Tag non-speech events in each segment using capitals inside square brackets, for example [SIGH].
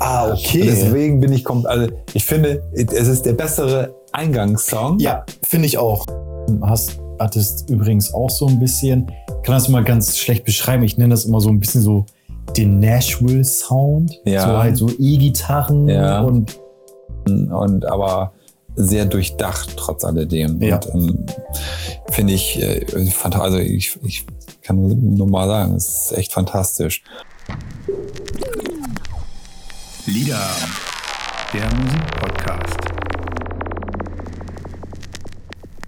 Ah, okay. Und deswegen bin ich, kommt, also ich finde, es ist der bessere Eingangssong. Ja, finde ich auch. Hast, hattest übrigens auch so ein bisschen, kann das mal ganz schlecht beschreiben. Ich nenne das immer so ein bisschen so den Nashville-Sound. Ja. So halt so E-Gitarren Ja. und und aber sehr durchdacht trotz alledem. Ja. Ähm, finde ich, äh, also ich, ich kann nur, nur mal sagen, es ist echt fantastisch. Lieder, der Musikpodcast.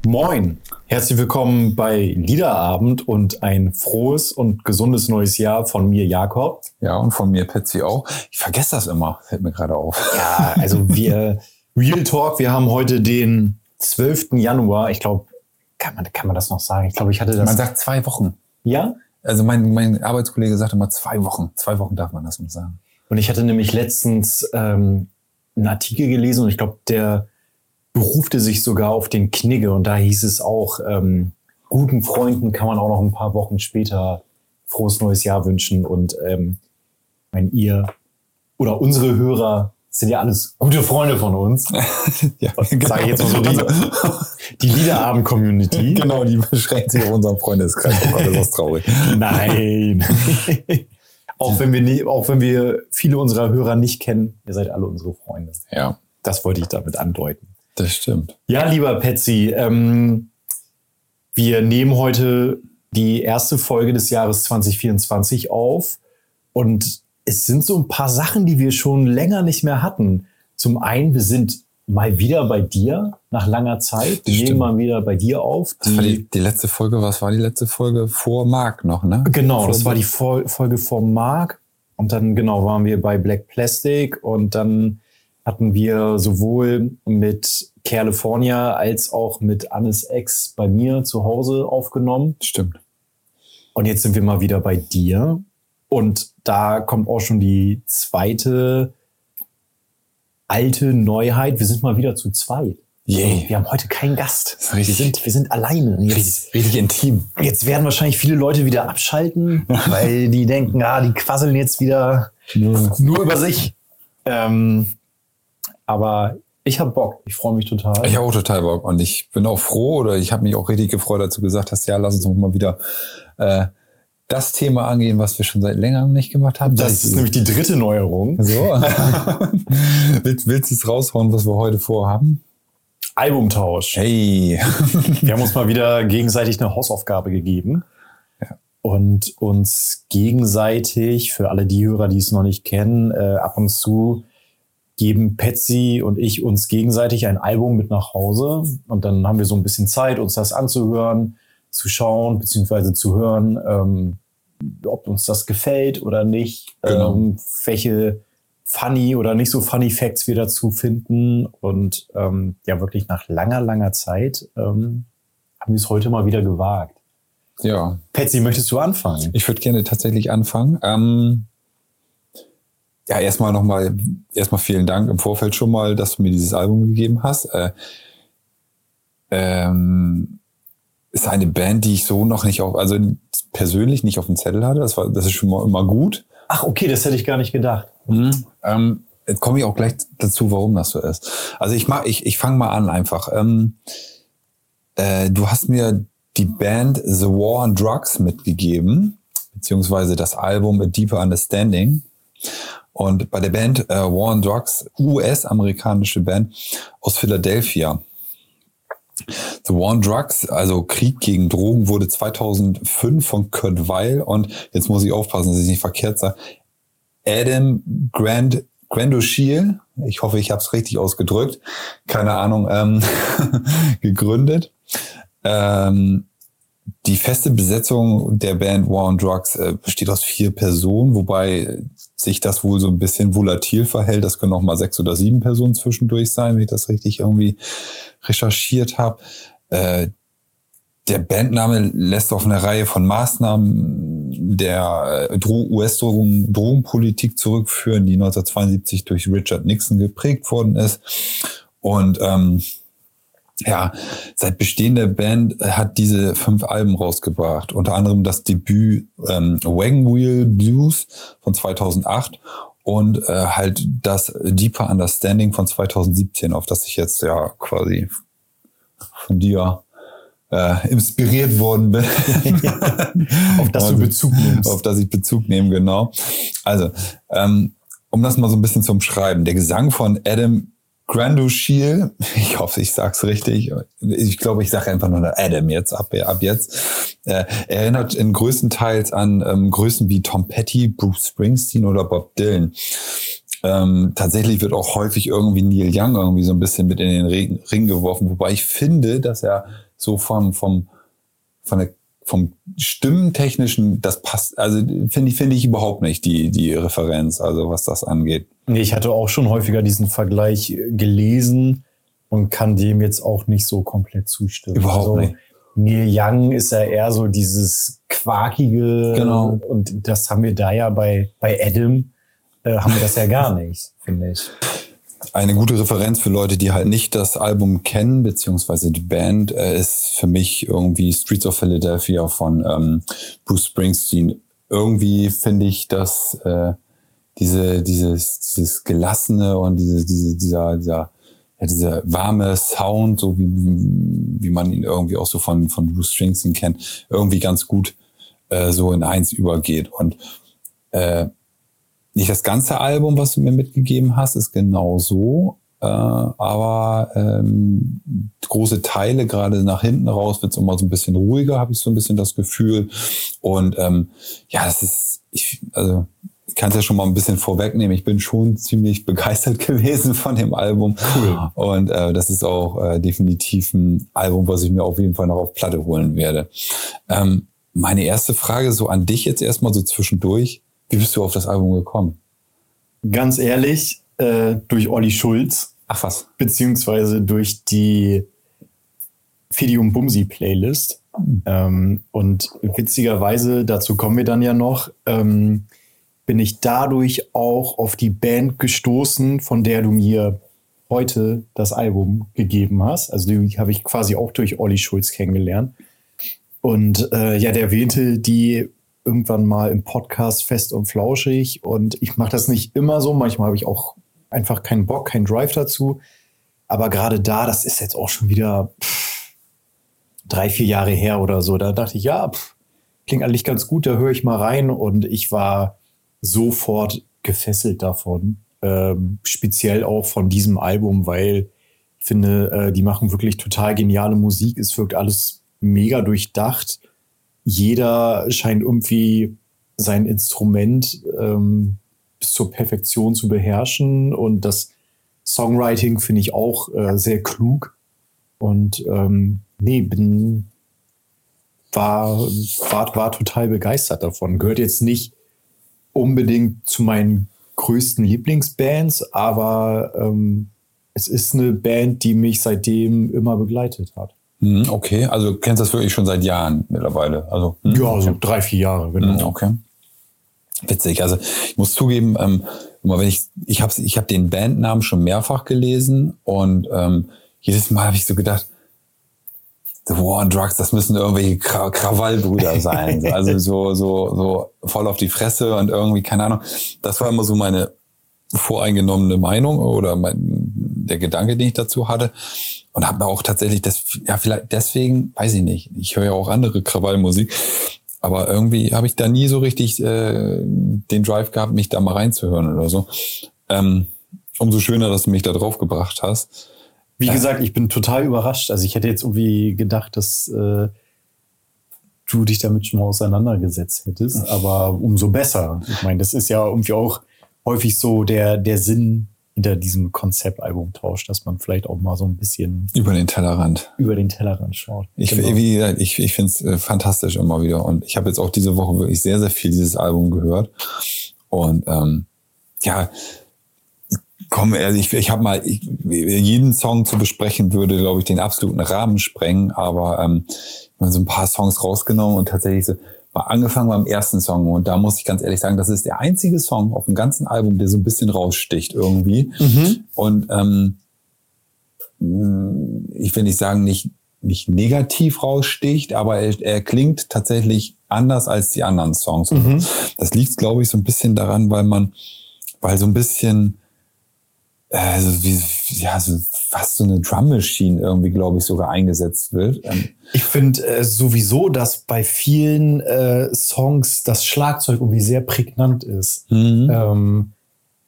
Moin. Herzlich willkommen bei Liederabend und ein frohes und gesundes neues Jahr von mir, Jakob. Ja, und von mir Patsy auch. Ich vergesse das immer, fällt mir gerade auf. Ja, also wir, [LAUGHS] Real Talk, wir haben heute den 12. Januar. Ich glaube, kann man, kann man das noch sagen? Ich glaube, ich hatte das. Man sagt zwei Wochen. ja? Also mein, mein Arbeitskollege sagt immer zwei Wochen. Zwei Wochen darf man das noch sagen. Und ich hatte nämlich letztens ähm, einen Artikel gelesen und ich glaube, der berufte sich sogar auf den Knigge und da hieß es auch, ähm, guten Freunden kann man auch noch ein paar Wochen später frohes neues Jahr wünschen und ähm, wenn ihr oder unsere Hörer sind ja alles gute Freunde von uns. [LAUGHS] ja, Sag ich jetzt mal so, die, [LAUGHS] die Liederabend-Community. genau, die beschränkt sich auf unseren Freundeskreis. Oh Gott, das ist traurig. Nein. [LAUGHS] auch, wenn wir nie, auch wenn wir viele unserer Hörer nicht kennen, ihr seid alle unsere Freunde. Ja, Das wollte ich damit andeuten. das stimmt. Ja, lieber Patsy, ähm, wir nehmen heute die erste Folge des Jahres 2024 auf und es sind so ein paar Sachen, die wir schon länger nicht mehr hatten. Zum einen, wir sind mal wieder bei dir nach langer Zeit. Wir nehmen mal wieder bei dir auf. Das war die, die letzte Folge, was war die letzte Folge? Vor Mark noch, ne? Genau, das Vor- war die Fol Folge vom Mark. Und dann, genau, waren wir bei Black Plastic und dann hatten wir sowohl mit California als auch mit Annes Ex bei mir zu Hause aufgenommen. Stimmt. Und jetzt sind wir mal wieder bei dir. Und da kommt auch schon die zweite alte Neuheit. Wir sind mal wieder zu zweit. Yay. Wir haben heute keinen Gast. richtig- Wir sind, wir sind alleine. Jetzt, Richtig, richtig intim. Jetzt werden wahrscheinlich viele Leute wieder abschalten, [LAUGHS] weil die denken, ah, die quasseln jetzt wieder nur über sich. Ähm, aber ich habe Bock. Ich freue mich total. Ich habe auch total Bock und ich bin auch froh oder ich habe mich auch richtig gefreut, du gesagt hast, ja, lass uns doch mal wieder äh, das Thema angehen, was wir schon seit längerem nicht gemacht haben. das ist nämlich die dritte Neuerung. so. [LAUGHS] willst, willst du es raushauen, was wir heute vorhaben? Albumtausch. Hey. [LAUGHS] Wir haben uns mal wieder gegenseitig eine Hausaufgabe gegeben. Und uns gegenseitig, für alle die Hörer, die es noch nicht kennen, äh, ab und zu geben Patsy und ich uns gegenseitig ein Album mit nach Hause. Und dann haben wir so ein bisschen Zeit, uns das anzuhören, zu schauen, beziehungsweise zu hören, ähm, ob uns das gefällt oder nicht, Genau. ähm, welche funny oder nicht so funny Facts wir dazu finden. Und ähm, ja, wirklich nach langer, langer Zeit ähm, haben wir es heute mal wieder gewagt. Ja, Patsy, möchtest du anfangen? ich würde gerne tatsächlich anfangen. Ähm, ja, erstmal nochmal, erstmal vielen Dank im Vorfeld schon mal, dass du mir dieses Album gegeben hast. Äh, ähm, ist eine Band, die ich so noch nicht auf, also persönlich nicht auf dem Zettel hatte. Das war, das ist schon mal immer gut. Ach, okay, das hätte ich gar nicht gedacht. Ähm, jetzt komme ich auch gleich dazu, warum das so ist. Also ich mach, ich, ich fange mal an einfach. Ähm, äh, du hast mir die Band The War on Drugs mitgegeben, beziehungsweise das Album A Deeper Understanding. Und bei der Band äh, War on Drugs, US-amerikanische Band aus Philadelphia. The War on Drugs, also Krieg gegen Drogen, wurde 2005 von Kurt Weil und jetzt muss ich aufpassen, dass ich nicht verkehrt sage, Adam Grand Grandoshiel, ich hoffe, ich habe es richtig ausgedrückt, keine Ahnung, ähm, [LAUGHS] gegründet. Ähm, die feste Besetzung der Band War on Drugs äh, besteht aus vier Personen, wobei sich das wohl so ein bisschen volatil verhält. Das können auch mal sechs oder sieben Personen zwischendurch sein, wenn ich das richtig irgendwie recherchiert habe. Äh, der Bandname lässt auf eine Reihe von Maßnahmen der äh, Dro- US-Drogenpolitik zurückführen, die 1972 durch Richard Nixon geprägt worden ist. Und ähm, ja, seit Bestehen der Band hat diese fünf Alben rausgebracht. Unter anderem das Debüt ähm, Wagon Wheel Blues von 2008 und äh, halt das Deeper Understanding von 2017, auf das ich jetzt ja quasi von dir äh, inspiriert worden bin. [LAUGHS] [LAUGHS] auf das du Bezug nimmst. Auf das ich Bezug nehme, genau. Also, ähm, um das mal so ein bisschen zu umschreiben. Der Gesang von Adam Grandushil, ich hoffe, ich sag's richtig. Ich glaube, ich sage einfach nur Adam jetzt, ab, ab jetzt. Äh, erinnert in größtenteils an ähm, Größen wie Tom Petty, Bruce Springsteen oder Bob Dylan. Ähm, tatsächlich wird auch häufig irgendwie Neil Young irgendwie so ein bisschen mit in den Ring, Ring geworfen, wobei ich finde, dass er so vom, vom, von der vom Stimmentechnischen, das passt, also finde ich, finde ich überhaupt nicht die, die Referenz, also was das angeht. Nee, ich hatte auch schon häufiger diesen Vergleich gelesen und kann dem jetzt auch nicht so komplett zustimmen. Überhaupt also, nicht. Neil Young ist ja eher so dieses Quakige. Genau. Und das haben wir da ja bei, bei Adam, äh, haben wir das ja gar [LAUGHS] nicht, finde ich eine gute Referenz für Leute, die halt nicht das Album kennen, beziehungsweise die Band, äh, ist für mich irgendwie Streets of Philadelphia von ähm, Bruce Springsteen. Irgendwie finde ich, dass äh, diese, dieses, dieses gelassene und diese, diese, dieser, dieser, ja, dieser warme Sound, so wie, wie, wie man ihn irgendwie auch so von, von Bruce Springsteen kennt, irgendwie ganz gut äh, so in eins übergeht. Und äh, nicht das ganze Album, was du mir mitgegeben hast, ist genau so. Äh, aber ähm, große Teile, gerade nach hinten raus, wird es immer so ein bisschen ruhiger, habe ich so ein bisschen das Gefühl. Und ähm, ja, das ist, ich, also ich kann es ja schon mal ein bisschen vorwegnehmen. Ich bin schon ziemlich begeistert [LAUGHS] gewesen von dem Album. Cool. Und äh, das ist auch äh, definitiv ein Album, was ich mir auf jeden Fall noch auf Platte holen werde. Ähm, meine erste Frage so an dich jetzt erstmal so zwischendurch. Wie bist du auf das Album gekommen? Ganz ehrlich, äh, durch Olli Schulz. Ach was. Beziehungsweise durch die Fidium Bumsi Playlist. Mhm. Ähm, und witzigerweise, dazu kommen wir dann ja noch, ähm, bin ich dadurch auch auf die Band gestoßen, von der du mir heute das Album gegeben hast. Also die habe ich quasi auch durch Olli Schulz kennengelernt. Und äh, ja, der erwähnte die irgendwann mal im Podcast fest und flauschig. Und ich mache das nicht immer so. Manchmal habe ich auch einfach keinen Bock, keinen Drive dazu. Aber gerade da, das ist jetzt auch schon wieder pff, drei, vier Jahre her oder so. Da dachte ich, ja, pff, klingt eigentlich ganz gut, da höre ich mal rein. Und ich war sofort gefesselt davon. Ähm, speziell auch von diesem Album, weil ich finde, äh, die machen wirklich total geniale Musik. Es wirkt alles mega durchdacht jeder scheint irgendwie sein Instrument ähm, bis zur Perfektion zu beherrschen und das Songwriting finde ich auch äh, sehr klug und ähm, nee, bin war, war, war total begeistert davon. Gehört jetzt nicht unbedingt zu meinen größten Lieblingsbands, aber ähm, es ist eine Band, die mich seitdem immer begleitet hat. Mhm, okay, also du kennst das wirklich schon seit Jahren mittlerweile. Also, hm? Ja, so drei, vier Jahre, genau. Mhm, okay. Witzig. Also ich muss zugeben, ähm, immer wenn ich, ich habe ich hab den Bandnamen schon mehrfach gelesen und ähm, jedes Mal habe ich so gedacht, The War on Drugs, das müssen irgendwelche Kra Krawallbrüder sein. [LAUGHS] also so, so, so voll auf die Fresse und irgendwie, keine Ahnung. Das war immer so meine voreingenommene Meinung oder mein, der Gedanke, den ich dazu hatte. Und habe auch tatsächlich das, ja, vielleicht deswegen, weiß ich nicht, ich höre ja auch andere Krawallmusik, aber irgendwie habe ich da nie so richtig äh, den Drive gehabt, mich da mal reinzuhören oder so. Ähm, umso schöner, dass du mich da drauf gebracht hast. Wie äh, gesagt, ich bin total überrascht. Also ich hätte jetzt irgendwie gedacht, dass äh, du dich damit schon mal auseinandergesetzt hättest, aber umso besser. Ich meine, das ist ja irgendwie auch häufig so der, der Sinn hinter diesem Konzeptalbum tauscht, dass man vielleicht auch mal so ein bisschen über den Tellerrand über den Tellerrand schaut. Ich, genau. wie gesagt, ich, ich finde es äh, fantastisch immer wieder und ich habe jetzt auch diese Woche wirklich sehr, sehr viel dieses Album gehört und ähm, ja, komm, also ich, ich habe mal ich, jeden Song zu besprechen würde, glaube ich, den absoluten Rahmen sprengen, aber ähm, so ein paar Songs rausgenommen und tatsächlich so angefangen beim ersten Song und da muss ich ganz ehrlich sagen, das ist der einzige Song auf dem ganzen Album, der so ein bisschen raussticht irgendwie. Mhm. Und ähm, ich will nicht sagen, nicht, nicht negativ raussticht, aber er, er klingt tatsächlich anders als die anderen Songs. Mhm. Das liegt, glaube ich, so ein bisschen daran, weil man weil so ein bisschen, also wie, ja, so fast so eine Drum Machine irgendwie, glaube ich, sogar eingesetzt wird. Ähm, ich finde äh, sowieso, dass bei vielen äh, Songs das Schlagzeug irgendwie sehr prägnant ist. Mhm. Ähm,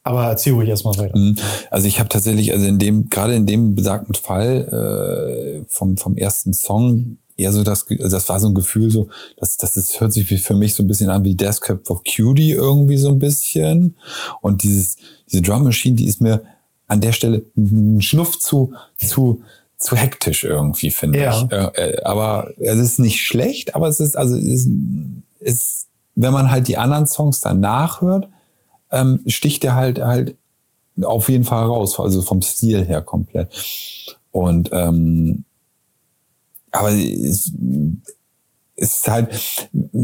aber erzähl ruhig erstmal weiter. Mhm. Also ich habe tatsächlich, also in dem, gerade in dem besagten Fall äh, vom, vom ersten Song, eher so das, also das war so ein Gefühl so, das, das ist, hört sich für mich so ein bisschen an wie Death of Cutie irgendwie so ein bisschen. Und dieses, diese Drum Machine, die ist mir an der Stelle ein Schnuff zu, zu, zu hektisch irgendwie, finde Ja. ich. Äh, aber es ist nicht schlecht, aber es ist, also es ist, ist, wenn man halt die anderen Songs dann nachhört, ähm, sticht er halt halt auf jeden Fall raus, also vom Stil her komplett. Und ähm, aber es ist halt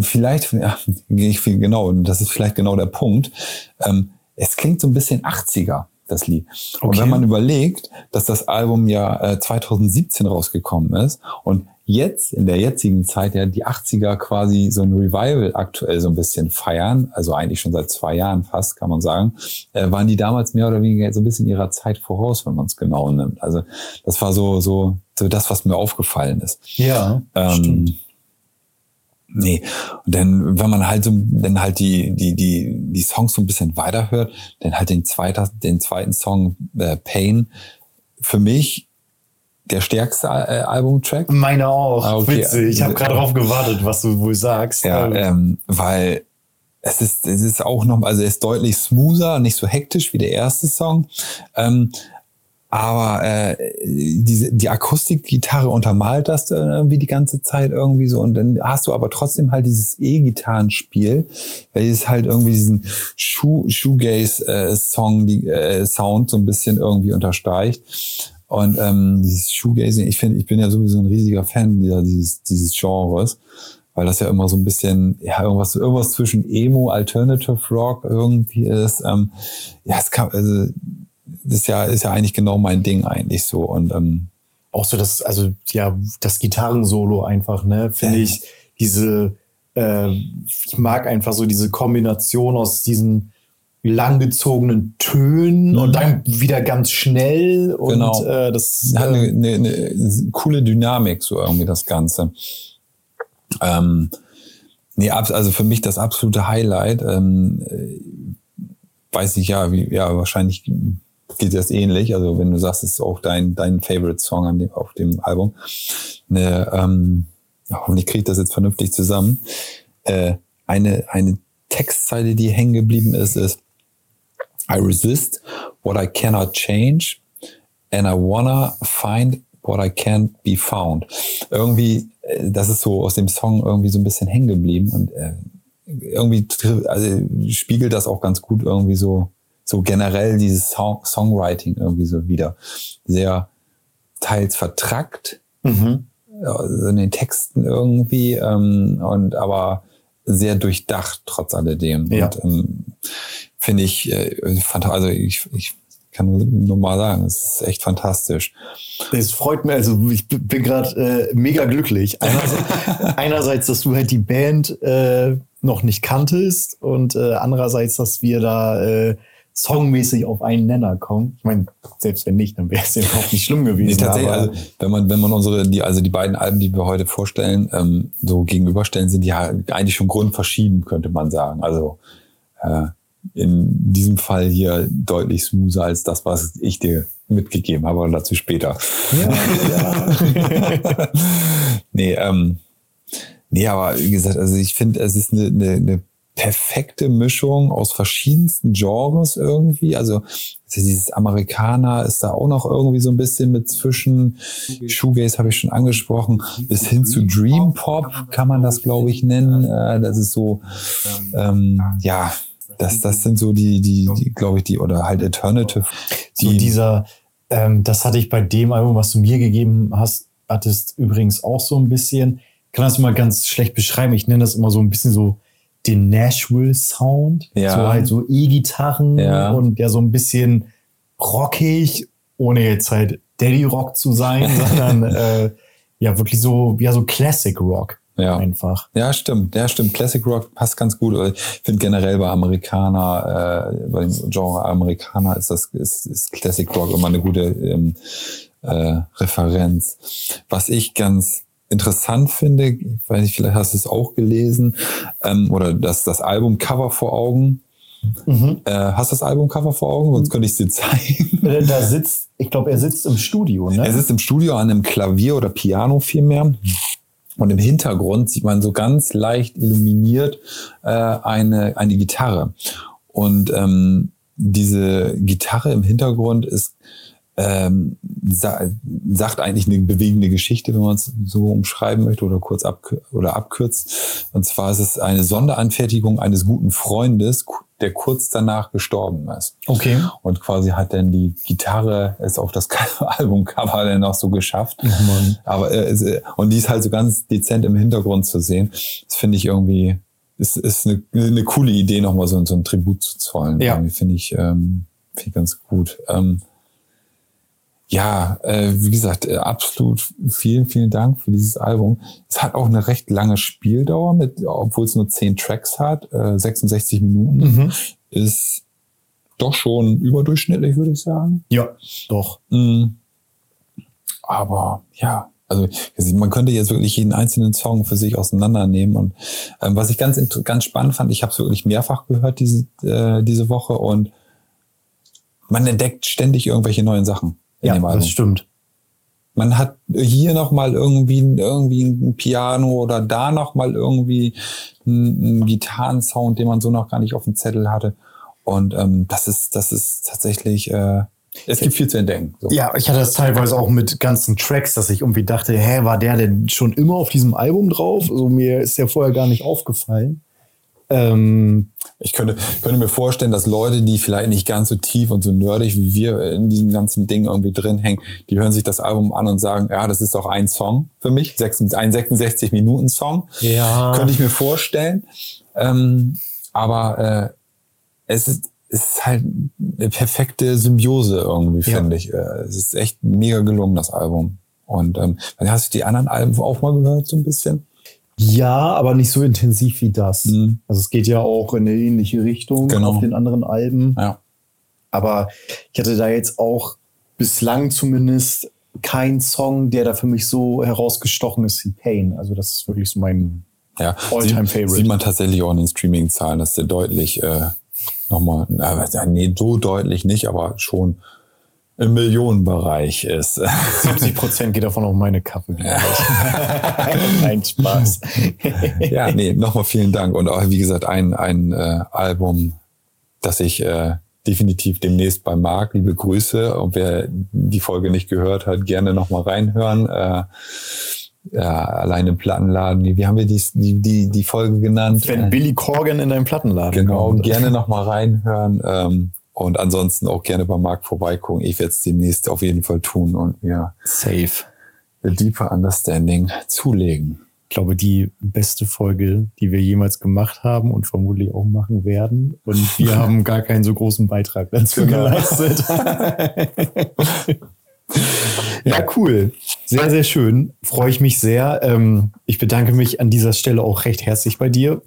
vielleicht, ja, [LAUGHS] genau, und das ist vielleicht genau der Punkt. Ähm, es klingt so ein bisschen 80er, das Lied. Und Okay. wenn man überlegt, dass das Album ja äh, 2017 rausgekommen ist und jetzt in der jetzigen Zeit ja die 80er quasi so ein Revival aktuell so ein bisschen feiern, also eigentlich schon seit zwei Jahren fast, kann man sagen, äh, waren die damals mehr oder weniger so ein bisschen ihrer Zeit voraus, wenn man es genau nimmt. Also das war so, so, so das, was mir aufgefallen ist. Ja, Ähm, stimmt. Nee, und dann, wenn man halt so, dann halt die, die, die, die Songs so ein bisschen weiterhört, dann halt den zweiten, den zweiten Song, äh, Pain, für mich der stärkste äh, Albumtrack. Meine auch. Ah, okay. Witzig. Ich habe gerade drauf [LAUGHS] gewartet, was du wohl sagst. Ja, Ähm, ähm, weil es ist, es ist auch noch, also er ist deutlich smoother, nicht so hektisch wie der erste Song. Ähm, aber äh, diese, die Akustikgitarre untermalt das dann irgendwie die ganze Zeit irgendwie so. Und dann hast du aber trotzdem halt dieses E-Gitarrenspiel, welches halt irgendwie diesen Shoe, Shoegaze-Song, die äh, Sound so ein bisschen irgendwie unterstreicht. Und ähm, dieses Shoegazing, ich finde, ich bin ja sowieso ein riesiger Fan dieser, dieses, dieses Genres, weil das ja immer so ein bisschen, ja, irgendwas, irgendwas zwischen Emo, Alternative Rock irgendwie ist. Ähm, ja, es kann, also, das ist ja, ist ja eigentlich genau mein Ding eigentlich so. Und ähm, auch so das, also ja, das Gitarrensolo einfach, ne, finde ich, diese, äh, ich mag einfach so diese Kombination aus diesen langgezogenen Tönen Mhm. und dann wieder ganz schnell und Genau. äh, das hat eine, äh, eine, eine coole Dynamik, so irgendwie das Ganze. Ähm, nee, also für mich das absolute Highlight. Ähm, äh, weiß ich ja, wie, ja, wahrscheinlich geht das ähnlich. Also wenn du sagst, es ist auch dein, dein Favorite Song an dem, auf dem Album. Eine, ähm, hoffentlich kriege ich das jetzt vernünftig zusammen. Äh, eine, eine Textzeile, die hängen geblieben ist, ist I resist what I cannot change and I wanna find what I can't be found. Irgendwie, äh, das ist so aus dem Song irgendwie so ein bisschen hängen geblieben und äh, irgendwie also spiegelt das auch ganz gut irgendwie so so generell dieses Song Songwriting irgendwie so wieder sehr teils vertrackt mhm. also in den Texten irgendwie ähm, und aber sehr durchdacht trotz alledem. Ja. Und ähm, finde ich, äh, also ich, ich kann nur, mal sagen, es ist echt fantastisch. Es freut mich, also ich bin gerade äh, mega glücklich. [LAUGHS] Einerseits, einerseits, dass du halt die Band äh, noch nicht kanntest und äh, andererseits, dass wir da äh, songmäßig auf einen Nenner kommen. Ich meine, selbst wenn nicht, dann wäre es [LAUGHS] ja auch nicht schlimm gewesen. Nee, tatsächlich, also wenn man, wenn man unsere, die, also die beiden Alben, die wir heute vorstellen, ähm, so gegenüberstellen, sind die ja eigentlich schon grundverschieden, könnte man sagen. Also äh, in diesem Fall hier deutlich smoother als das, was ich dir mitgegeben habe, aber dazu später. ja, [LAUGHS] nee, ähm, nee, aber wie gesagt, also ich finde, es ist eine, eine, eine perfekte Mischung aus verschiedensten Genres irgendwie. Also dieses Amerikaner ist da auch noch irgendwie so ein bisschen mit zwischen. Shoegaze habe ich schon angesprochen, bis hin zu Dream Pop kann man das, glaube ich, nennen. Äh, das ist so, ähm, ja, das, das sind so die, die, die glaube ich, die, oder halt Alternative. so Die, dieser, ähm, das hatte ich bei dem Album, was du mir gegeben hast, hattest übrigens auch so ein bisschen. Ich kann das mal ganz schlecht beschreiben. Ich nenne das immer so ein bisschen so den Nashville-Sound. Ja. So halt so E-Gitarren Ja. und ja so ein bisschen rockig, ohne jetzt halt Daddy Rock zu sein, [LAUGHS] sondern äh, ja wirklich so, ja so Classic Rock. Ja. Einfach. Ja, stimmt. Ja, stimmt. Classic Rock passt ganz gut. Ich finde generell bei Amerikaner, äh, bei dem Genre Amerikaner ist das ist, ist Classic Rock immer eine gute ähm, äh, Referenz. Was ich ganz interessant finde, ich weiß nicht, vielleicht hast du es auch gelesen, ähm, oder das, das Albumcover vor Augen. Mhm. Äh, hast du das Albumcover vor Augen? Sonst könnte ich es dir zeigen. Äh, Da sitzt, ich glaube, er sitzt im Studio, ne? Er sitzt im Studio an einem Klavier oder Piano vielmehr. Und im Hintergrund sieht man so ganz leicht illuminiert äh, eine, eine Gitarre. Und ähm, diese Gitarre im Hintergrund ist ähm, sa sagt eigentlich eine bewegende Geschichte, wenn man es so umschreiben möchte oder kurz abkür oder abkürzt. Und zwar ist es eine Sonderanfertigung eines guten Freundes, der kurz danach gestorben ist. Okay. Und quasi hat dann die Gitarre es auf das [LAUGHS] Albumcover dann noch so geschafft. Oh. Aber äh, äh, und die ist halt so ganz dezent im Hintergrund zu sehen. Das finde ich irgendwie, ist, ist eine, eine coole Idee, nochmal so, so ein Tribut zu zollen. Ja. Finde ich, ähm, finde ich ganz gut. Ähm, ja, äh, wie gesagt, äh, absolut vielen, vielen Dank für dieses Album. Es hat auch eine recht lange Spieldauer, mit, obwohl es nur zehn Tracks hat, äh, 66 Minuten. Mhm. Ist doch schon überdurchschnittlich, würde ich sagen. Ja, doch. Mm. Aber ja, also man könnte jetzt wirklich jeden einzelnen Song für sich auseinandernehmen. Und ähm, was ich ganz, ganz spannend fand, ich habe es wirklich mehrfach gehört diese, äh, diese Woche und man entdeckt ständig irgendwelche neuen Sachen Ja, das stimmt. Man hat hier noch mal irgendwie, irgendwie ein Piano oder da noch mal irgendwie einen, einen Gitarrensound, den man so noch gar nicht auf dem Zettel hatte. Und ähm, das ist, das ist tatsächlich, äh, es gibt viel zu entdecken. So. Ja, ich hatte das teilweise auch mit ganzen Tracks, dass ich irgendwie dachte, hä, war der denn schon immer auf diesem Album drauf? Also mir ist der vorher gar nicht aufgefallen. Ähm, Ich könnte, könnte mir vorstellen, dass Leute, die vielleicht nicht ganz so tief und so nerdig wie wir in diesem ganzen Ding irgendwie drin hängen, die hören sich das Album an und sagen, ja, das ist doch ein Song für mich, ein 66-Minuten-Song. ja. Könnte ich mir vorstellen. Ähm, aber äh, es ist, es ist halt eine perfekte Symbiose irgendwie, Ja. finde ich. Äh, Es ist echt mega gelungen, das Album. Und ähm, hast du die anderen Alben auch mal gehört, so ein bisschen? Ja, aber nicht so intensiv wie das. Mhm. Also es geht ja auch in eine ähnliche Richtung Genau. auf den anderen Alben. Ja. Aber ich hatte da jetzt auch bislang zumindest keinen Song, der da für mich so herausgestochen ist wie Pain. Also das ist wirklich so mein Ja, All-time sieht, Favorite. sieht man tatsächlich auch in den Streaming-Zahlen, dass der deutlich äh, nochmal, na, nee, so deutlich nicht, aber schon im Millionenbereich ist. [LAUGHS] 70 Prozent geht davon auf meine Kappe. [LAUGHS] Nein, Spaß. ja, nee, nochmal vielen Dank. Und auch, wie gesagt, ein, ein äh, Album, das ich äh, definitiv demnächst bei Marc, liebe Grüße. Und wer die Folge nicht gehört hat, gerne nochmal reinhören. Äh, ja, allein im Plattenladen. Wie haben wir die, die, die, die Folge genannt? Wenn Billy Corgan in deinem Plattenladen Genau, kommt. gerne nochmal reinhören. Ähm, und ansonsten auch gerne bei Marc vorbeigucken. Ich werde es demnächst auf jeden Fall tun und mir Safe. A Deeper Understanding zulegen. Ich glaube, die beste Folge, die wir jemals gemacht haben und vermutlich auch machen werden. Und wir [LAUGHS] haben gar keinen so großen Beitrag dazu Genau. geleistet. [LAUGHS] ja, cool. Sehr, sehr schön. Freue ich mich sehr. Ähm, ich bedanke mich an dieser Stelle auch recht herzlich bei dir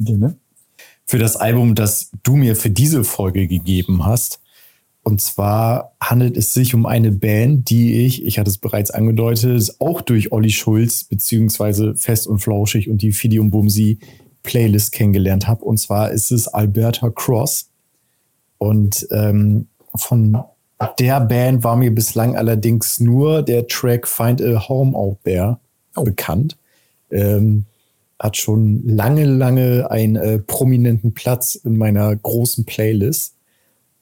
für das Album, das du mir für diese Folge gegeben hast. Und zwar handelt es sich um eine Band, die ich, ich hatte es bereits angedeutet, auch durch Olli Schulz beziehungsweise Fest und Flauschig und die Fidium Bumsi Playlist kennengelernt habe. Und zwar ist es Alberta Cross. Und ähm, von der Band war mir bislang allerdings nur der Track Find a Home Out There bekannt. Ähm, hat schon lange, lange einen äh, prominenten Platz in meiner großen Playlist.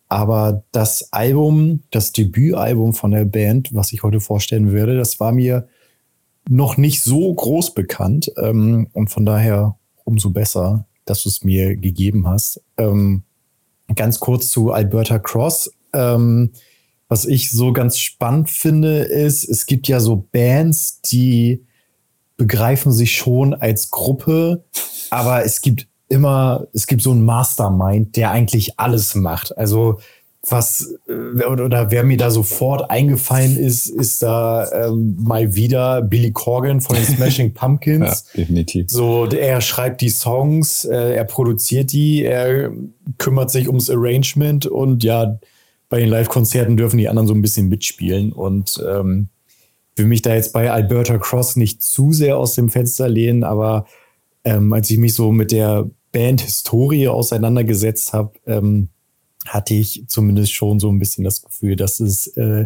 Aber das Album, das Debütalbum von der Band, was ich heute vorstellen werde, das war mir noch nicht so groß bekannt. Ähm, und von daher umso besser, dass du es mir gegeben hast. Ähm, ganz kurz zu Alberta Cross. Ähm, was ich so ganz spannend finde, ist, es gibt ja so Bands, die begreifen sich schon als Gruppe, aber es gibt immer, es gibt so einen Mastermind, der eigentlich alles macht. Also was äh, oder wer mir da sofort eingefallen ist, ist da ähm, mal wieder Billy Corgan von den Smashing [LAUGHS] Pumpkins. ja, definitiv. So, er schreibt die Songs, äh, er produziert die, er kümmert sich ums Arrangement und ja, bei den Live-Konzerten dürfen die anderen so ein bisschen mitspielen und ähm, will mich da jetzt bei Alberta Cross nicht zu sehr aus dem Fenster lehnen, aber ähm, als ich mich so mit der Band-Historie auseinandergesetzt habe, ähm, hatte ich zumindest schon so ein bisschen das Gefühl, dass es äh,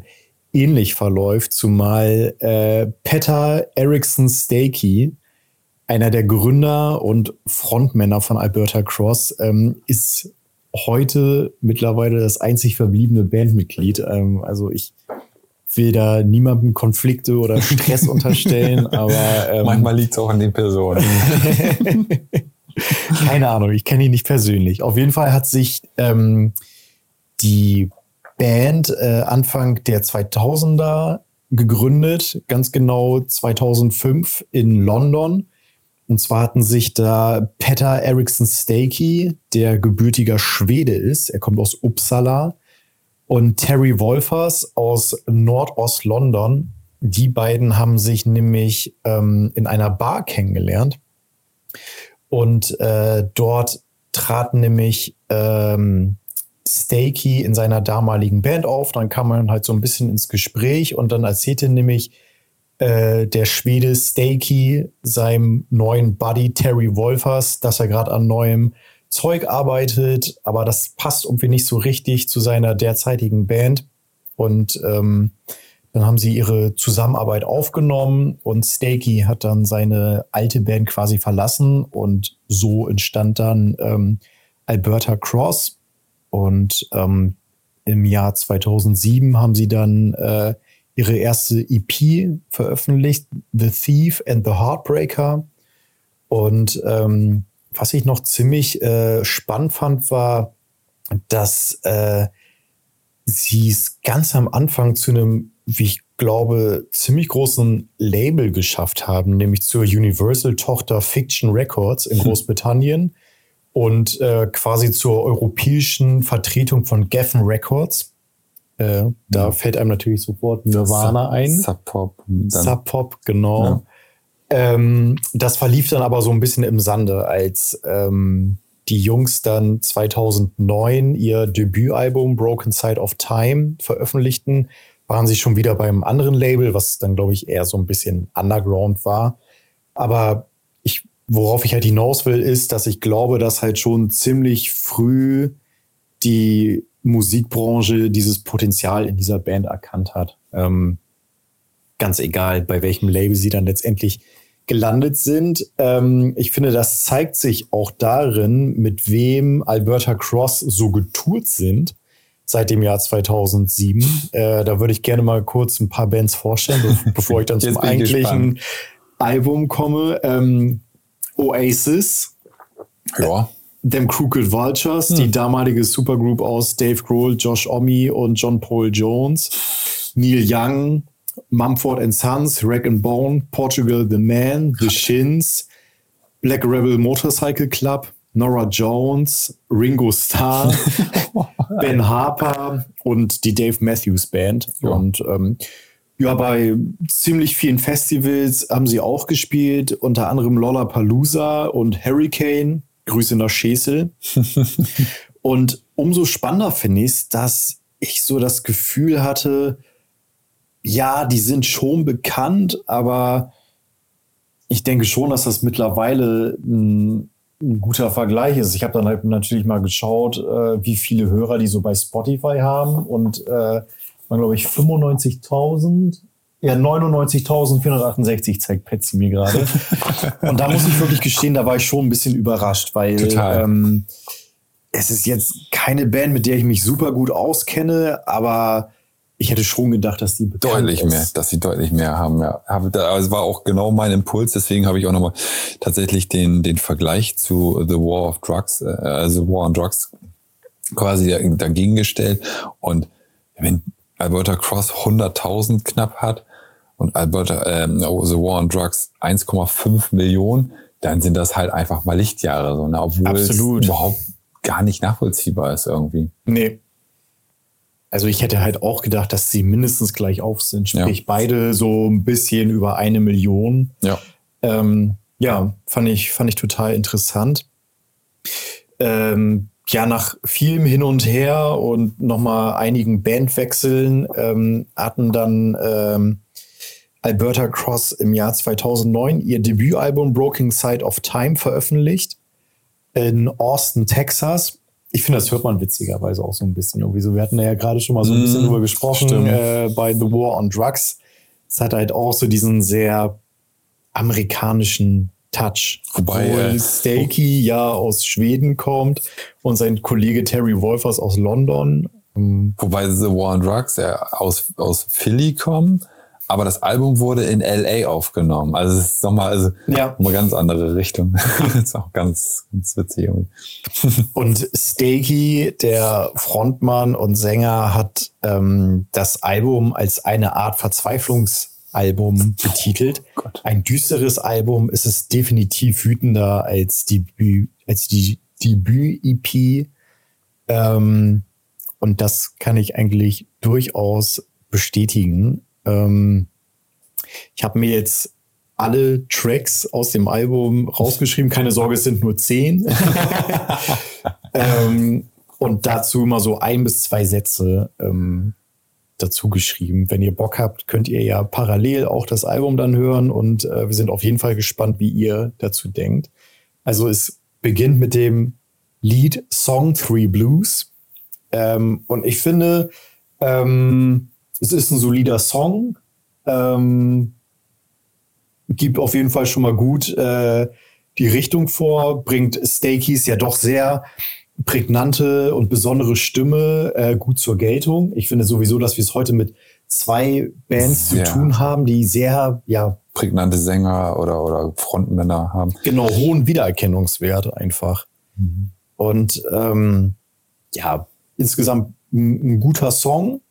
ähnlich verläuft, zumal äh, Petter Erickson Stakey, einer der Gründer und Frontmänner von Alberta Cross, ähm, ist heute mittlerweile das einzig verbliebene Bandmitglied. Ähm, also ich will da niemandem Konflikte oder Stress [LAUGHS] unterstellen, aber ähm, manchmal liegt es auch an den Personen. [LAUGHS] Keine Ahnung, ich kenne ihn nicht persönlich. Auf jeden Fall hat sich ähm, die Band äh, Anfang der 2000er gegründet, ganz genau 2005 in London. Und zwar hatten sich da Petter Eriksson Stakey, der gebürtiger Schwede ist, er kommt aus Uppsala, und Terry Wolfers aus Nordost-London. Die beiden haben sich nämlich ähm, in einer Bar kennengelernt. Und äh, dort trat nämlich ähm, Stakey in seiner damaligen Band auf. Dann kam man halt so ein bisschen ins Gespräch und dann erzählte nämlich äh, der Schwede Stakey seinem neuen Buddy Terry Wolfers, dass er gerade an neuem Zeug arbeitet, aber das passt irgendwie nicht so richtig zu seiner derzeitigen Band. Und ähm, dann haben sie ihre Zusammenarbeit aufgenommen und Stakey hat dann seine alte Band quasi verlassen und so entstand dann ähm, Alberta Cross. Und ähm, im Jahr 2007 haben sie dann äh, ihre erste EP veröffentlicht, The Thief and the Heartbreaker. Und ähm, was ich noch ziemlich äh, spannend fand, war, dass äh, sie es ganz am Anfang zu einem, wie ich glaube, ziemlich großen Label geschafft haben, nämlich zur Universal-Tochter Fiction Records in Großbritannien und äh, quasi zur europäischen Vertretung von Geffen Records. Äh, da ja. fällt einem natürlich sofort Nirvana Sub, ein. Sub Pop. Sub Pop, genau. Ja. Ähm, das verlief dann aber so ein bisschen im Sande, als ähm, die Jungs dann 2009 ihr Debütalbum Broken Side of Time veröffentlichten, waren sie schon wieder beim anderen Label, was dann, glaube ich, eher so ein bisschen underground war. Aber ich, worauf ich halt hinaus will, ist, dass ich glaube, dass halt schon ziemlich früh die Musikbranche dieses Potenzial in dieser Band erkannt hat. Ähm, ganz egal, bei welchem Label sie dann letztendlich gelandet sind. Ähm, ich finde, das zeigt sich auch darin, mit wem Alberta Cross so getourt sind seit dem Jahr 2007. Äh, da würde ich gerne mal kurz ein paar Bands vorstellen, be [LAUGHS] bevor ich dann zum eigentlichen Album komme. Ähm, Oasis. Ja. Them Crooked Vultures, hm. die damalige Supergroup aus Dave Grohl, Josh Omi und John Paul Jones. Neil Young, Mumford and Sons, Rack and Bone, Portugal The Man, The Shins, Black Rebel Motorcycle Club, Nora Jones, Ringo Starr, [LAUGHS] Ben Harper und die Dave Matthews Band. Ja. Und ähm, ja, bei ziemlich vielen Festivals haben sie auch gespielt, unter anderem Lollapalooza und Hurricane. Grüße nach Schesel. [LAUGHS] und umso spannender finde ich es, dass ich so das Gefühl hatte, ja, die sind schon bekannt, aber ich denke schon, dass das mittlerweile ein, ein guter Vergleich ist. Ich habe dann halt natürlich mal geschaut, äh, wie viele Hörer die so bei Spotify haben und äh, waren, glaube ich, 95.000. Ja, 99.468 zeigt Patsy mir gerade. [LAUGHS] und da muss ich wirklich gestehen, da war ich schon ein bisschen überrascht, weil ähm, es ist jetzt keine Band, mit der ich mich super gut auskenne, aber ich hätte schon gedacht, dass die deutlich ist. mehr, dass sie deutlich mehr haben. Ja, also war auch genau mein Impuls. Deswegen habe ich auch nochmal tatsächlich den den Vergleich zu The War of Drugs, äh, also War on Drugs quasi dagegen gestellt. Und wenn Alberta Cross 100.000 knapp hat und Alberta ähm, oh, The War on Drugs 1,5 Millionen, dann sind das halt einfach mal Lichtjahre, so, ne? obwohl Absolut. es überhaupt gar nicht nachvollziehbar ist irgendwie. Nee, also ich hätte halt auch gedacht, dass sie mindestens gleich auf sind. Sprich, Ja. beide so ein bisschen über eine Million. Ja. Ähm, ja, fand ich, fand ich total interessant. Ähm, ja, nach vielem Hin und Her und nochmal einigen Bandwechseln ähm, hatten dann ähm, Alberta Cross im Jahr 2009 ihr Debütalbum Broken Side of Time veröffentlicht in Austin, Texas. Ich finde, das hört man witzigerweise auch so ein bisschen. Irgendwie so. Wir hatten ja gerade schon mal so ein bisschen Mm, drüber gesprochen äh, bei The War on Drugs. Es hat halt auch so diesen sehr amerikanischen Touch. Wobei, äh, Stakey ja aus Schweden kommt und sein Kollege Terry Wolfers aus London. Wobei The War on Drugs ja aus, aus Philly kommen, aber das Album wurde in LA aufgenommen. Also es ist nochmal, also Ja. nochmal ganz andere Richtung. das [LAUGHS] ist auch ganz, ganz witzig irgendwie. [LAUGHS] Und Stakey, der Frontmann und Sänger, hat ähm, das Album als eine Art Verzweiflungsalbum betitelt. Gott. Ein düsteres Album. Es ist definitiv wütender als die, als die Debüt-EP. Ähm, und das kann ich eigentlich durchaus bestätigen. Ähm, ich habe mir jetzt alle Tracks aus dem Album rausgeschrieben. Keine Sorge, es sind nur zehn. [LAUGHS] ähm, und dazu immer so ein bis zwei Sätze ähm, dazu geschrieben. Wenn ihr Bock habt, könnt ihr ja parallel auch das Album dann hören und äh, wir sind auf jeden Fall gespannt, wie ihr dazu denkt. Also es beginnt mit dem Lied Song Three Blues. Ähm, und ich finde, ähm, es ist ein solider Song. Ähm, gibt auf jeden Fall schon mal gut äh, die Richtung vor, bringt Stakeys ja doch sehr prägnante und besondere Stimme äh, gut zur Geltung. Ich finde sowieso, dass wir es heute mit zwei Bands Sehr. zu tun haben, die sehr, ja, Prägnante Sänger oder, oder Frontmänner haben. genau, hohen Wiedererkennungswert einfach. Und ähm, ja, insgesamt ein, ein guter Song.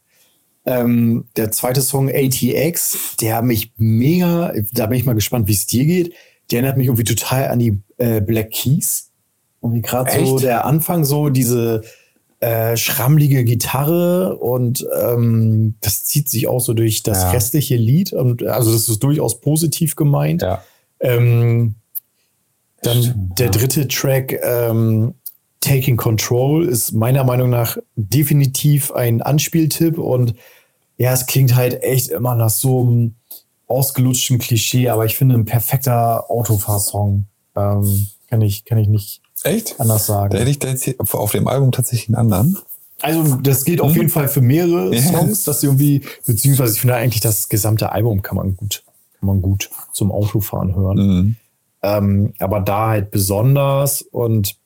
Ähm, der zweite Song ATX, der mich mega, da bin ich mal gespannt, wie es dir geht. Der erinnert mich irgendwie total an die äh, Black Keys. Irgendwie gerade so der Anfang, so diese äh, schrammlige Gitarre und ähm, das zieht sich auch so durch das Ja. restliche Lied. Und also das ist durchaus positiv gemeint. Ja. Ähm, dann Stimmt, der ja. dritte Track, ähm, Taking Control, ist meiner Meinung nach definitiv ein Anspieltipp und ja, es klingt halt echt immer nach so einem ausgelutschten Klischee, aber ich finde ein perfekter Autofahrsong. Ähm, kann ich, kann ich nicht Echt? anders Da sagen. hätte ich da jetzt auf dem Album tatsächlich einen anderen. Also, das geht auf jeden Fall für mehrere Ja. Songs, dass sie irgendwie, beziehungsweise ich finde eigentlich das gesamte Album kann man gut, kann man gut zum Autofahren hören. Mhm. Ähm, aber da halt besonders und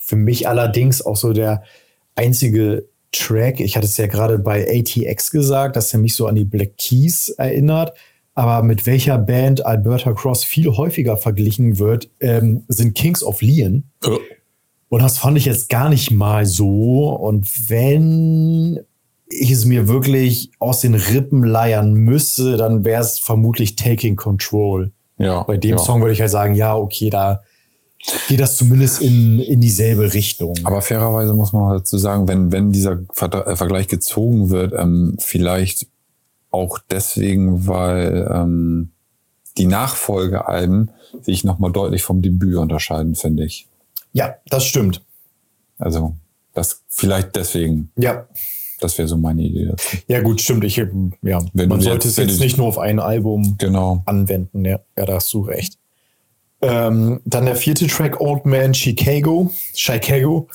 für mich allerdings auch so der einzige Track, ich hatte es ja gerade bei ATX gesagt, dass er mich so an die Black Keys erinnert, aber mit welcher Band Alberta Cross viel häufiger verglichen wird, ähm, sind Kings of Leon. Oh. Und das fand ich jetzt gar nicht mal so. Und wenn ich es mir wirklich aus den Rippen leiern müsste, dann wäre es vermutlich Taking Control. Ja. Bei dem ja. Song würde ich halt sagen, ja, okay, da geht das zumindest in, in dieselbe Richtung. Aber fairerweise muss man dazu sagen, wenn, wenn dieser äh, Vergleich gezogen wird, ähm, vielleicht auch deswegen, weil ähm, die Nachfolgealben sich nochmal deutlich vom Debüt unterscheiden, finde ich. ja, das stimmt. Also das vielleicht deswegen, Ja. das wäre so meine Idee dazu. Ja, gut, stimmt. Ich, ja, Wenn man sollte jetzt- es jetzt nicht nur auf ein Album Genau. anwenden. Ja, ja da hast du recht. Ähm, dann der vierte Track, Old Man Chicago. Chicago.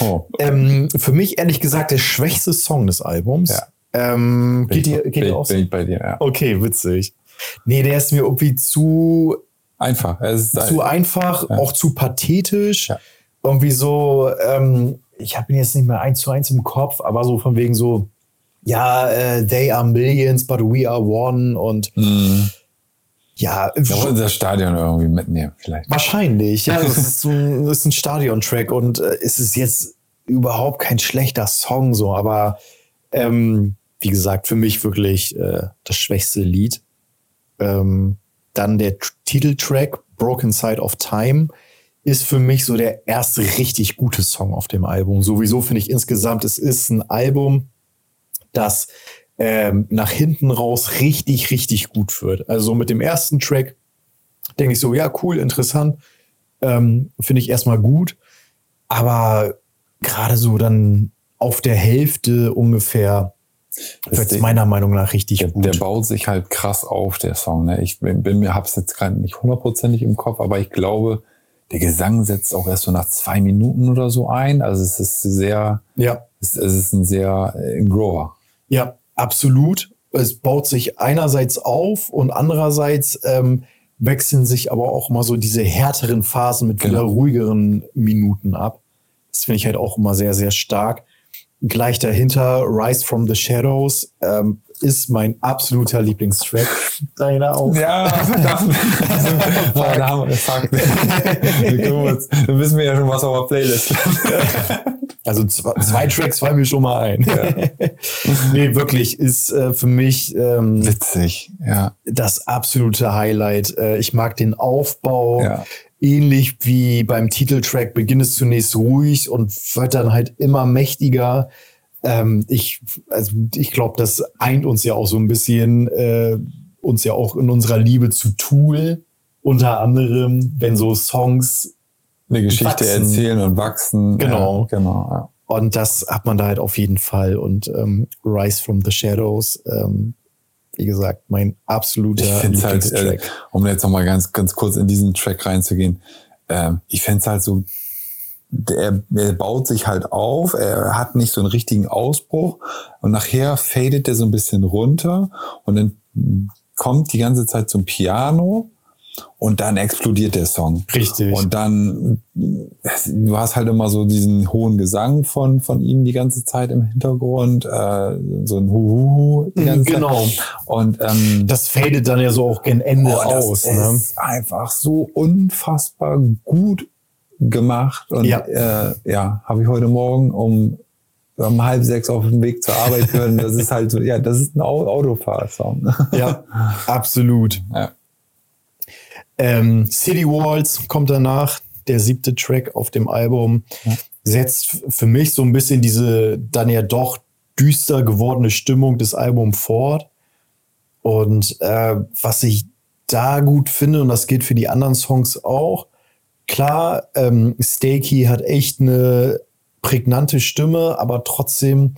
Oh. [LAUGHS] Ähm, für mich ehrlich gesagt der schwächste Song des Albums. Ja. Ähm, geht dir, geht bin, dir auch so? bin ich bei dir, ja. Okay, witzig. Nee, der ist mir irgendwie zu, Einfach. Es ist zu einfach, Ja. auch zu pathetisch. Ja. Irgendwie so, ähm, ich habe ihn jetzt nicht mehr eins zu eins im Kopf, aber so von wegen so, ja, äh, they are millions, but we are one und Mhm. Ja, Da wollen sie das Stadion irgendwie mitnehmen, vielleicht. Wahrscheinlich, ja. Das [LAUGHS] ist, ein, das ist ein Stadion-Track und äh, es ist jetzt überhaupt kein schlechter Song, so, aber ähm, wie gesagt, für mich wirklich äh, das schwächste Lied. Ähm, dann der Tr- Titeltrack Broken Side of Time ist für mich so der erste richtig gute Song auf dem Album. Sowieso finde ich insgesamt, es ist ein Album, das ähm, nach hinten raus richtig, richtig gut wird. Also mit dem ersten Track denke ich so, ja, cool, interessant, ähm, finde ich erstmal gut. Aber gerade so dann auf der Hälfte ungefähr wird es meiner Meinung nach richtig der, gut. Der baut sich halt krass auf, der Song. Ne? Ich bin, mir, hab's jetzt gerade nicht hundertprozentig im Kopf, aber ich glaube, der Gesang setzt auch erst so nach zwei Minuten oder so ein. Also es ist sehr, ja. es, es ist ein sehr äh, Grower. Ja, absolut. Es baut sich einerseits auf und andererseits ähm, wechseln sich aber auch mal so diese härteren Phasen mit wieder Genau. ruhigeren Minuten ab. Das finde ich halt auch immer sehr, sehr stark. Gleich dahinter Rise from the Shadows ähm, ist mein absoluter Lieblingstrack. Deiner auch. Ja, verdammt. Boah, da haben wir Fuck. [LAUGHS] Wir wissen wir ja schon, was auf der Playlist Also zwei, zwei Tracks fallen mir schon mal ein. [LAUGHS] nee, wirklich ist äh, für mich ähm, Witzig, ja. das absolute Highlight. Äh, ich mag den Aufbau. Ja. Ähnlich wie beim Titeltrack beginnt es zunächst ruhig und wird dann halt immer mächtiger. Ähm, ich also ich glaube, das eint uns ja auch so ein bisschen, äh, uns ja auch in unserer Liebe zu Tool. Unter anderem, wenn so Songs Eine Geschichte Wachsen. erzählen und wachsen. Genau. Ja, genau, ja. Und das hat man da halt auf jeden Fall. Und ähm, Rise from the Shadows, ähm, wie gesagt, mein absoluter Ich finde halt, äh, um jetzt nochmal ganz, ganz kurz in diesen Track reinzugehen, ähm, ich fände es halt so, der, der baut sich halt auf, er hat nicht so einen richtigen Ausbruch und nachher fadet der so ein bisschen runter und dann kommt die ganze Zeit zum Piano und dann explodiert der Song. Richtig. Und dann, du hast halt immer so diesen hohen Gesang von, von ihm die ganze Zeit im Hintergrund, äh, so ein Huhuhu die ganze Genau. Zeit. Und ähm, Das fadet dann ja so auch gen Ende Oh, das aus. Ne? ist einfach so unfassbar gut gemacht. Und Ja. äh, ja habe ich heute Morgen um, um halb sechs auf dem Weg zur Arbeit gehört. Das ist halt so, ja, das ist ein Au- Autofahrsong. Ja, absolut. Ja. Ähm, City Walls kommt danach, der siebte Track auf dem Album, Ja. setzt für mich so ein bisschen diese dann ja doch düster gewordene Stimmung des Albums fort. Und äh, was ich da gut finde, und das gilt für die anderen Songs auch, klar, ähm, Stakey hat echt eine prägnante Stimme, aber trotzdem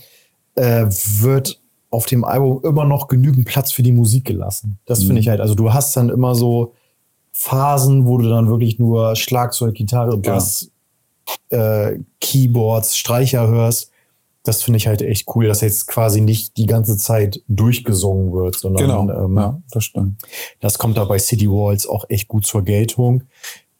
äh, wird auf dem Album immer noch genügend Platz für die Musik gelassen. Das finde ich halt. Also du hast dann immer so Phasen, wo du dann wirklich nur Schlagzeug, Gitarre, Bass, äh, Keyboards, Streicher hörst. Das finde ich halt echt cool, dass jetzt quasi nicht die ganze Zeit durchgesungen wird, sondern Genau. ähm, ja, das stimmt. das kommt da bei City Walls auch echt gut zur Geltung.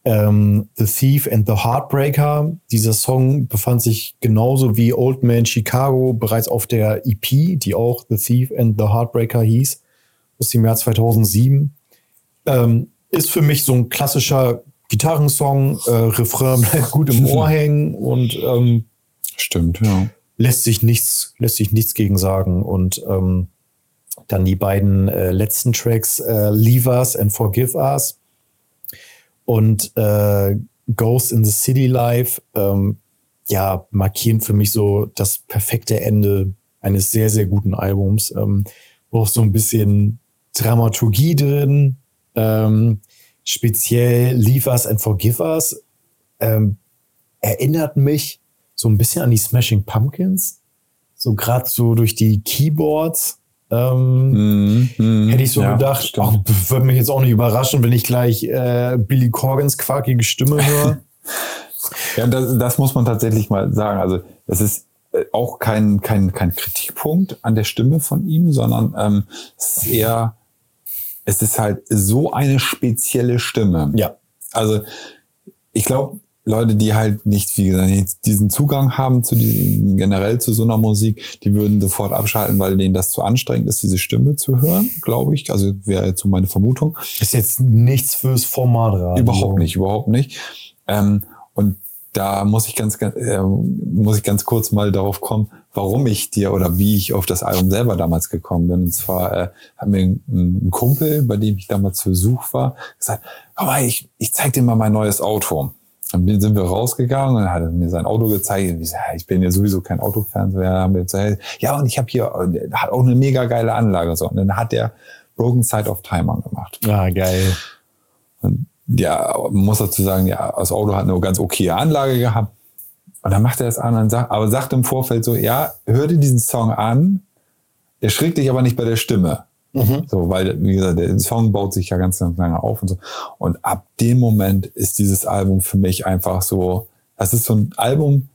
Ähm, the Thief and the Heartbreaker. Dieser Song befand sich genauso wie Old Man Chicago bereits auf der EP, die auch The Thief and the Heartbreaker hieß, aus dem Jahr 2007. Ähm, ist für mich so ein klassischer Gitarrensong. Äh, Refrain [LAUGHS] bleibt gut im Ohr hängen und ähm, Stimmt, ja. lässt sich nichts, lässt sich nichts gegen sagen. Und ähm, dann die beiden äh, letzten Tracks, äh, Leave Us and Forgive Us und äh, Ghost in the City Life, ähm, ja, markieren für mich so das perfekte Ende eines sehr, sehr guten Albums. Ähm, auch so ein bisschen Dramaturgie drin, ähm, speziell Leave Us and Forgive Us, ähm, erinnert mich so ein bisschen an die Smashing Pumpkins. So gerade so durch die Keyboards. Ähm, Mhm, mhm. Hätte ich so Ja, gedacht, oh, würde mich jetzt auch nicht überraschen, wenn ich gleich äh, Billy Corgans quakige Stimme [LAUGHS] höre. Ja, das, das muss man tatsächlich mal sagen. Also es ist äh, auch kein, kein, kein Kritikpunkt an der Stimme von ihm, sondern ähm, es ist eher, es ist halt so eine spezielle Stimme. ja, Also ich glaube, Leute, die halt nicht, wie gesagt, diesen Zugang haben zu diesem, generell zu so einer Musik, die würden sofort abschalten, weil denen das zu anstrengend ist, diese Stimme zu hören, glaube ich. Also wäre jetzt so meine Vermutung. ist jetzt nichts fürs Format Radio. Überhaupt nicht, überhaupt nicht. Ähm, und da muss ich ganz, ganz äh, muss ich ganz kurz mal darauf kommen, warum ich dir oder wie ich auf das Album selber damals gekommen bin. Und zwar äh, hat mir ein, ein Kumpel, bei dem ich damals zu Besuch war, gesagt, aber ich, ich zeig dir mal mein neues Auto. Dann sind wir rausgegangen und dann hat er mir sein Auto gezeigt. Ich, so, ich bin ja sowieso kein Autofan. So, ja, haben wir gesagt, ja, und ich habe hier, hat auch eine mega geile Anlage. So. Und dann hat der Broken Side of Time angemacht. Ah, geil. Und ja, muss dazu sagen, ja, das Auto hat eine ganz okaye Anlage gehabt. Und dann macht er das an und sagt, aber sagt im Vorfeld so, ja, hör dir diesen Song an, der schrägt dich aber nicht bei der Stimme. Mhm. So, weil, wie gesagt, der Song baut sich ja ganz, ganz lange auf und so. Und ab dem Moment ist dieses Album für mich einfach so, das ist so ein Album,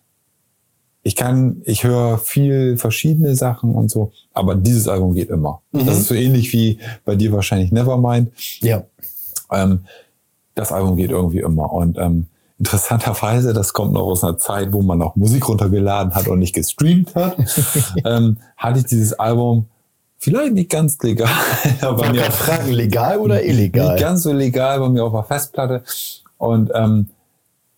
ich kann, ich höre viel verschiedene Sachen und so, aber dieses Album geht immer. Mhm. Das ist so ähnlich wie bei dir wahrscheinlich Nevermind. Ja. Ähm, das Album geht irgendwie immer. Und ähm, interessanterweise, das kommt noch aus einer Zeit, wo man noch Musik runtergeladen hat und nicht gestreamt hat, [LAUGHS] ähm, hatte ich dieses Album vielleicht nicht ganz legal, [LAUGHS] aber mir fragen, legal oder illegal? nicht ganz so legal bei mir auf der Festplatte. Und ähm,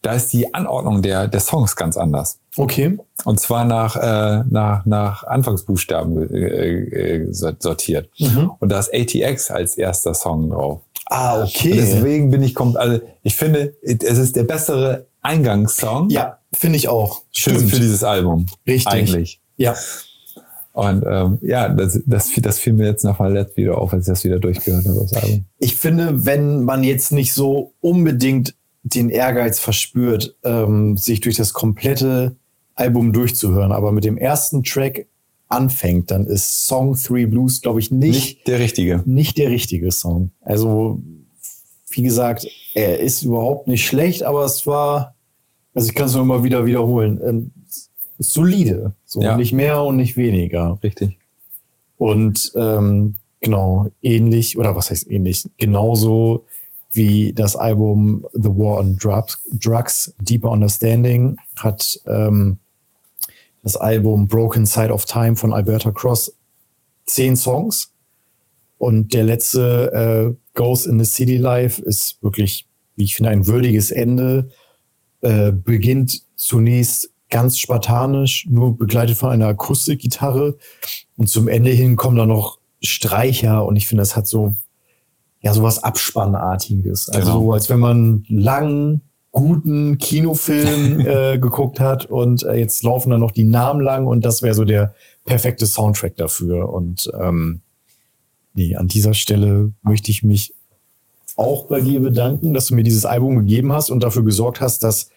da ist die Anordnung der, der Songs ganz anders. Okay. Und zwar nach, äh, nach, nach Anfangsbuchstaben äh, äh, sortiert. Mhm. Und da ist ATX als erster Song drauf. Ah, Und okay. deswegen bin ich kommt, also ich finde, es ist der bessere Eingangssong Ja, finde ich auch. Stimmt. für dieses Album. Richtig. Eigentlich. Ja. Und ähm, ja, das, das, das fiel mir jetzt noch verletzt wieder auf, als ich das wieder durchgehört habe, das Album. Ich finde, wenn man jetzt nicht so unbedingt den Ehrgeiz verspürt, ähm, sich durch das komplette Album durchzuhören, aber mit dem ersten Track anfängt, dann ist Song 3 Blues, glaube ich, nicht, Nicht der richtige. nicht der richtige Song. Also, wie gesagt, er ist überhaupt nicht schlecht, aber es war, also ich kann es nur immer wieder wiederholen, solide. So Ja. nicht mehr und nicht weniger. Richtig. Und ähm, genau, ähnlich, oder was heißt ähnlich? Genauso wie das Album The War on Drugs, Drugs Deeper Understanding hat ähm, das Album Broken Side of Time von Alberta Cross zehn Songs. Und der letzte äh, Goes in the City Life ist wirklich, wie ich finde, ein würdiges Ende. Äh, beginnt zunächst ganz spartanisch, nur begleitet von einer Akustikgitarre. Und zum Ende hin kommen dann noch Streicher. Und ich finde, das hat so, ja, so was Abspannartiges. Also, Genau. so, als wenn man einen langen, guten Kinofilm [LAUGHS] äh, geguckt hat und äh, jetzt laufen dann noch die Namen lang und das wäre so der perfekte Soundtrack dafür. Und ähm, nee, an dieser Stelle möchte ich mich auch bei dir bedanken, dass du mir dieses Album gegeben hast und dafür gesorgt hast, dass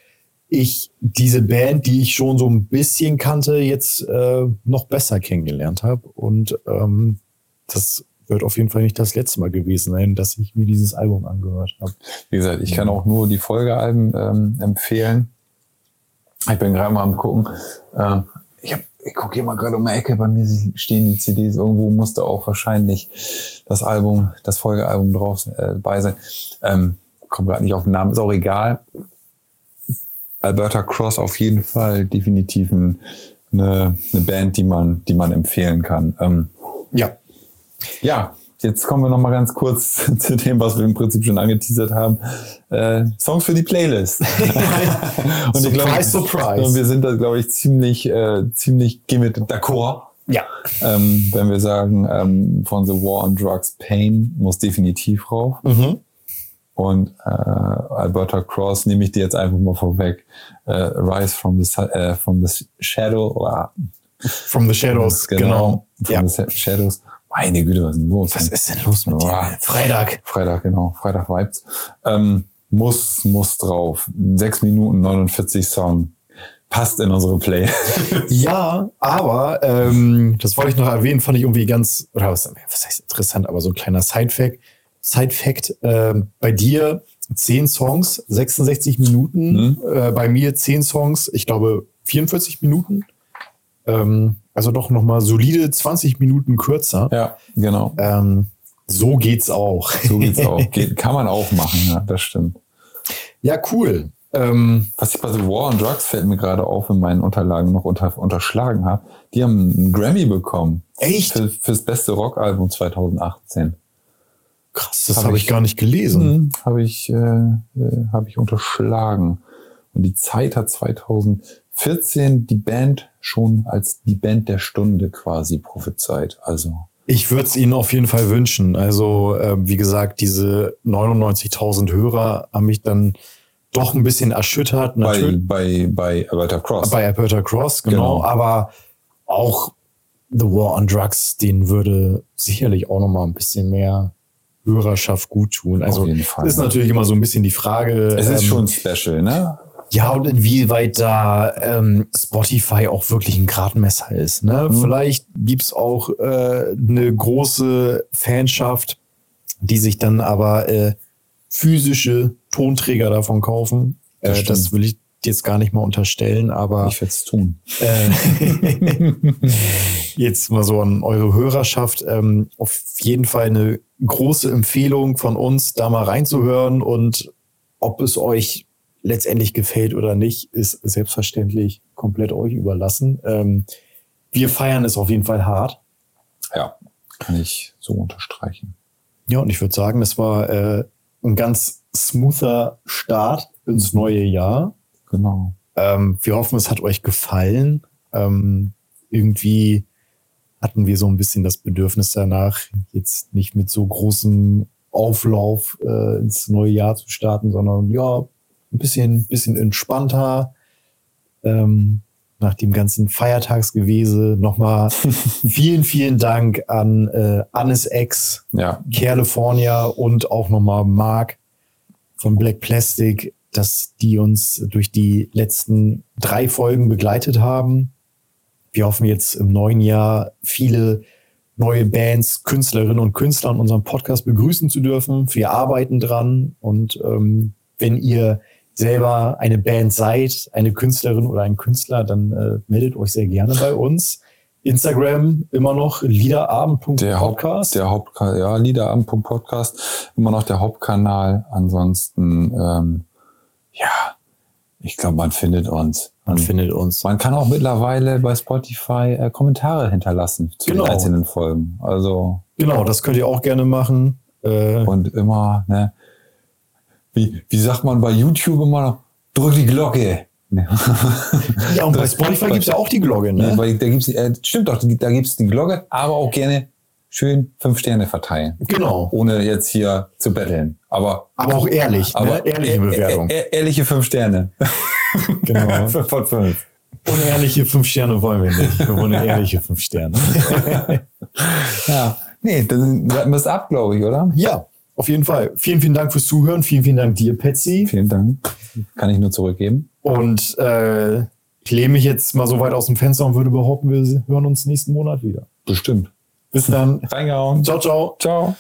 ich diese Band, die ich schon so ein bisschen kannte, jetzt äh, noch besser kennengelernt habe. Und ähm, das wird auf jeden Fall nicht das letzte Mal gewesen sein, dass ich mir dieses Album angehört habe. Wie gesagt, ich kann auch nur die Folgealben ähm, empfehlen. Ich bin gerade mal am gucken. Äh, ich hab, ich gucke hier mal gerade um die Ecke, bei mir stehen die CDs. Irgendwo musste auch wahrscheinlich das Album, das Folgealbum drauf äh, bei sein. Ähm, Komme gerade nicht auf den Namen, ist auch egal. Alberta Cross auf jeden Fall definitiv ein, eine, eine Band, die man, die man empfehlen kann. Ähm, Ja. ja, jetzt kommen wir noch mal ganz kurz [LAUGHS] zu dem, was wir im Prinzip schon angeteasert haben. Äh, Songs für die Playlist. [LAUGHS] [LAUGHS] und ich glaube, Surprise, surprise. und wir sind da, glaube ich, ziemlich, äh, ziemlich mit d'accord. Ja. Ähm, wenn wir sagen, ähm, von The War on Drugs Pain muss definitiv rauf. Mhm. Und äh, Alberta Cross nehme ich dir jetzt einfach mal vorweg. Äh, Rise from the, äh, from the Shadow. ah, From the Shadows, genau. From Ja. the Shadows. Meine Güte, was ist denn los? Was ist denn los mit Boah. dir? Freitag. Freitag, genau. Freitag Vibes. Ähm, muss, muss drauf. 6 Minuten 49 Song. Passt in unsere Play. [LAUGHS] Ja, aber ähm, das wollte ich noch erwähnen, fand ich irgendwie ganz, oder was, was heißt interessant, aber so ein kleiner Side-Fact. Side-Fact, ähm, bei dir 10 Songs, 66 Minuten, äh, bei mir 10 Songs, ich glaube 44 Minuten. Ähm, also doch nochmal solide 20 Minuten kürzer. ja, genau. Ähm, so geht's auch. So geht's [LAUGHS] auch. Geht, kann man auch machen, ja, das stimmt. Ja, cool. Ähm, Was ich bei The War on Drugs fällt mir gerade auf, in meinen Unterlagen noch unter, unterschlagen habe. Die haben einen Grammy bekommen. echt? Für, fürs beste Rockalbum 2018. Krass, das Hab habe ich ich- gar nicht gelesen. Mhm, habe ich, äh, äh, habe ich unterschlagen. Und die Zeit hat 2014 die Band schon als die Band der Stunde quasi prophezeit. Also Ich würde es Ihnen auf jeden Fall wünschen. Also, ähm, wie gesagt, diese 99.000 Hörer haben mich dann doch ein bisschen erschüttert. Bei, Natürlich bei, bei Alberta Cross. bei Alberta Cross, genau, Genau. aber auch The War on Drugs, den würde sicherlich auch noch mal ein bisschen mehr Hörerschaft gut tun. Also Fall. ist natürlich immer so ein bisschen die Frage. es ist ähm, schon special, ne? Ja, und inwieweit da ähm, Spotify auch wirklich ein Gradmesser ist. Ne? Mhm. Vielleicht gibt's auch äh, eine große Fanschaft, die sich dann aber äh, physische Tonträger davon kaufen. Das äh, das will ich jetzt gar nicht mal unterstellen, aber Ich werde es tun. äh, [LAUGHS] jetzt mal so an eure Hörerschaft. Ähm, auf jeden Fall eine große Empfehlung von uns, da mal reinzuhören und ob es euch letztendlich gefällt oder nicht, ist selbstverständlich komplett euch überlassen. Ähm, wir feiern es auf jeden Fall hart. Ja, kann ich so unterstreichen. Ja, und ich würde sagen, es war äh, ein ganz smoother Start ins neue Jahr. Genau. Ähm, wir hoffen, es hat euch gefallen. Ähm, irgendwie hatten wir so ein bisschen das Bedürfnis danach, jetzt nicht mit so großem Auflauf äh, ins neue Jahr zu starten, sondern ja, ein bisschen, bisschen entspannter. Ähm, nach dem ganzen Feiertagsgewese nochmal [LAUGHS] vielen, vielen Dank an äh, Annes Ex, Ja, California und auch nochmal Mark von Black Plastic, dass die uns durch die letzten drei Folgen begleitet haben. Wir hoffen jetzt im neuen Jahr viele neue Bands, Künstlerinnen und Künstler in unserem Podcast begrüßen zu dürfen. Wir arbeiten dran und ähm, wenn ihr selber eine Band seid, eine Künstlerin oder ein Künstler, dann äh, meldet euch sehr gerne bei uns. Instagram immer noch liederabend.podcast. der Haupt, der Hauptkanal, ja, Liederabend.podcast, immer noch der Hauptkanal. Ansonsten, ähm, ja, ich glaube, man findet uns. Man Man, findet uns. man kann auch mittlerweile bei Spotify äh, Kommentare hinterlassen zu Genau. den einzelnen Folgen. Also, Genau, das könnt ihr auch gerne machen. Äh, und immer, ne, wie, wie sagt man bei YouTube immer noch, drück die Glocke. Ne. ja, und bei [LAUGHS] Spotify gibt's ja auch die Glocke, Ne? ne? Weil da gibt's, äh, stimmt doch, da gibt's die Glocke, aber auch gerne schön fünf Sterne verteilen. Genau. Ohne jetzt hier zu betteln. Aber, Aber auch ehrlich, aber ne? Ehrliche Bewertung. e- e- ehrliche fünf Sterne. [LAUGHS] Genau. Fünf [LAUGHS] von fünf. Unehrliche fünf Sterne wollen wir nicht. Wir wollen ehrliche fünf Sterne. [LAUGHS] Ja. Nee, dann warten wir es ab, glaube ich, oder? ja, auf jeden Fall. Vielen, vielen Dank fürs Zuhören. Vielen, vielen Dank dir, Patsy. Vielen Dank. Kann ich nur zurückgeben. Und äh, ich lehne mich jetzt mal so weit aus dem Fenster und würde behaupten, wir hören uns nächsten Monat wieder. Bestimmt. Bis dann. Reingehauen. Ciao, ciao. Ciao.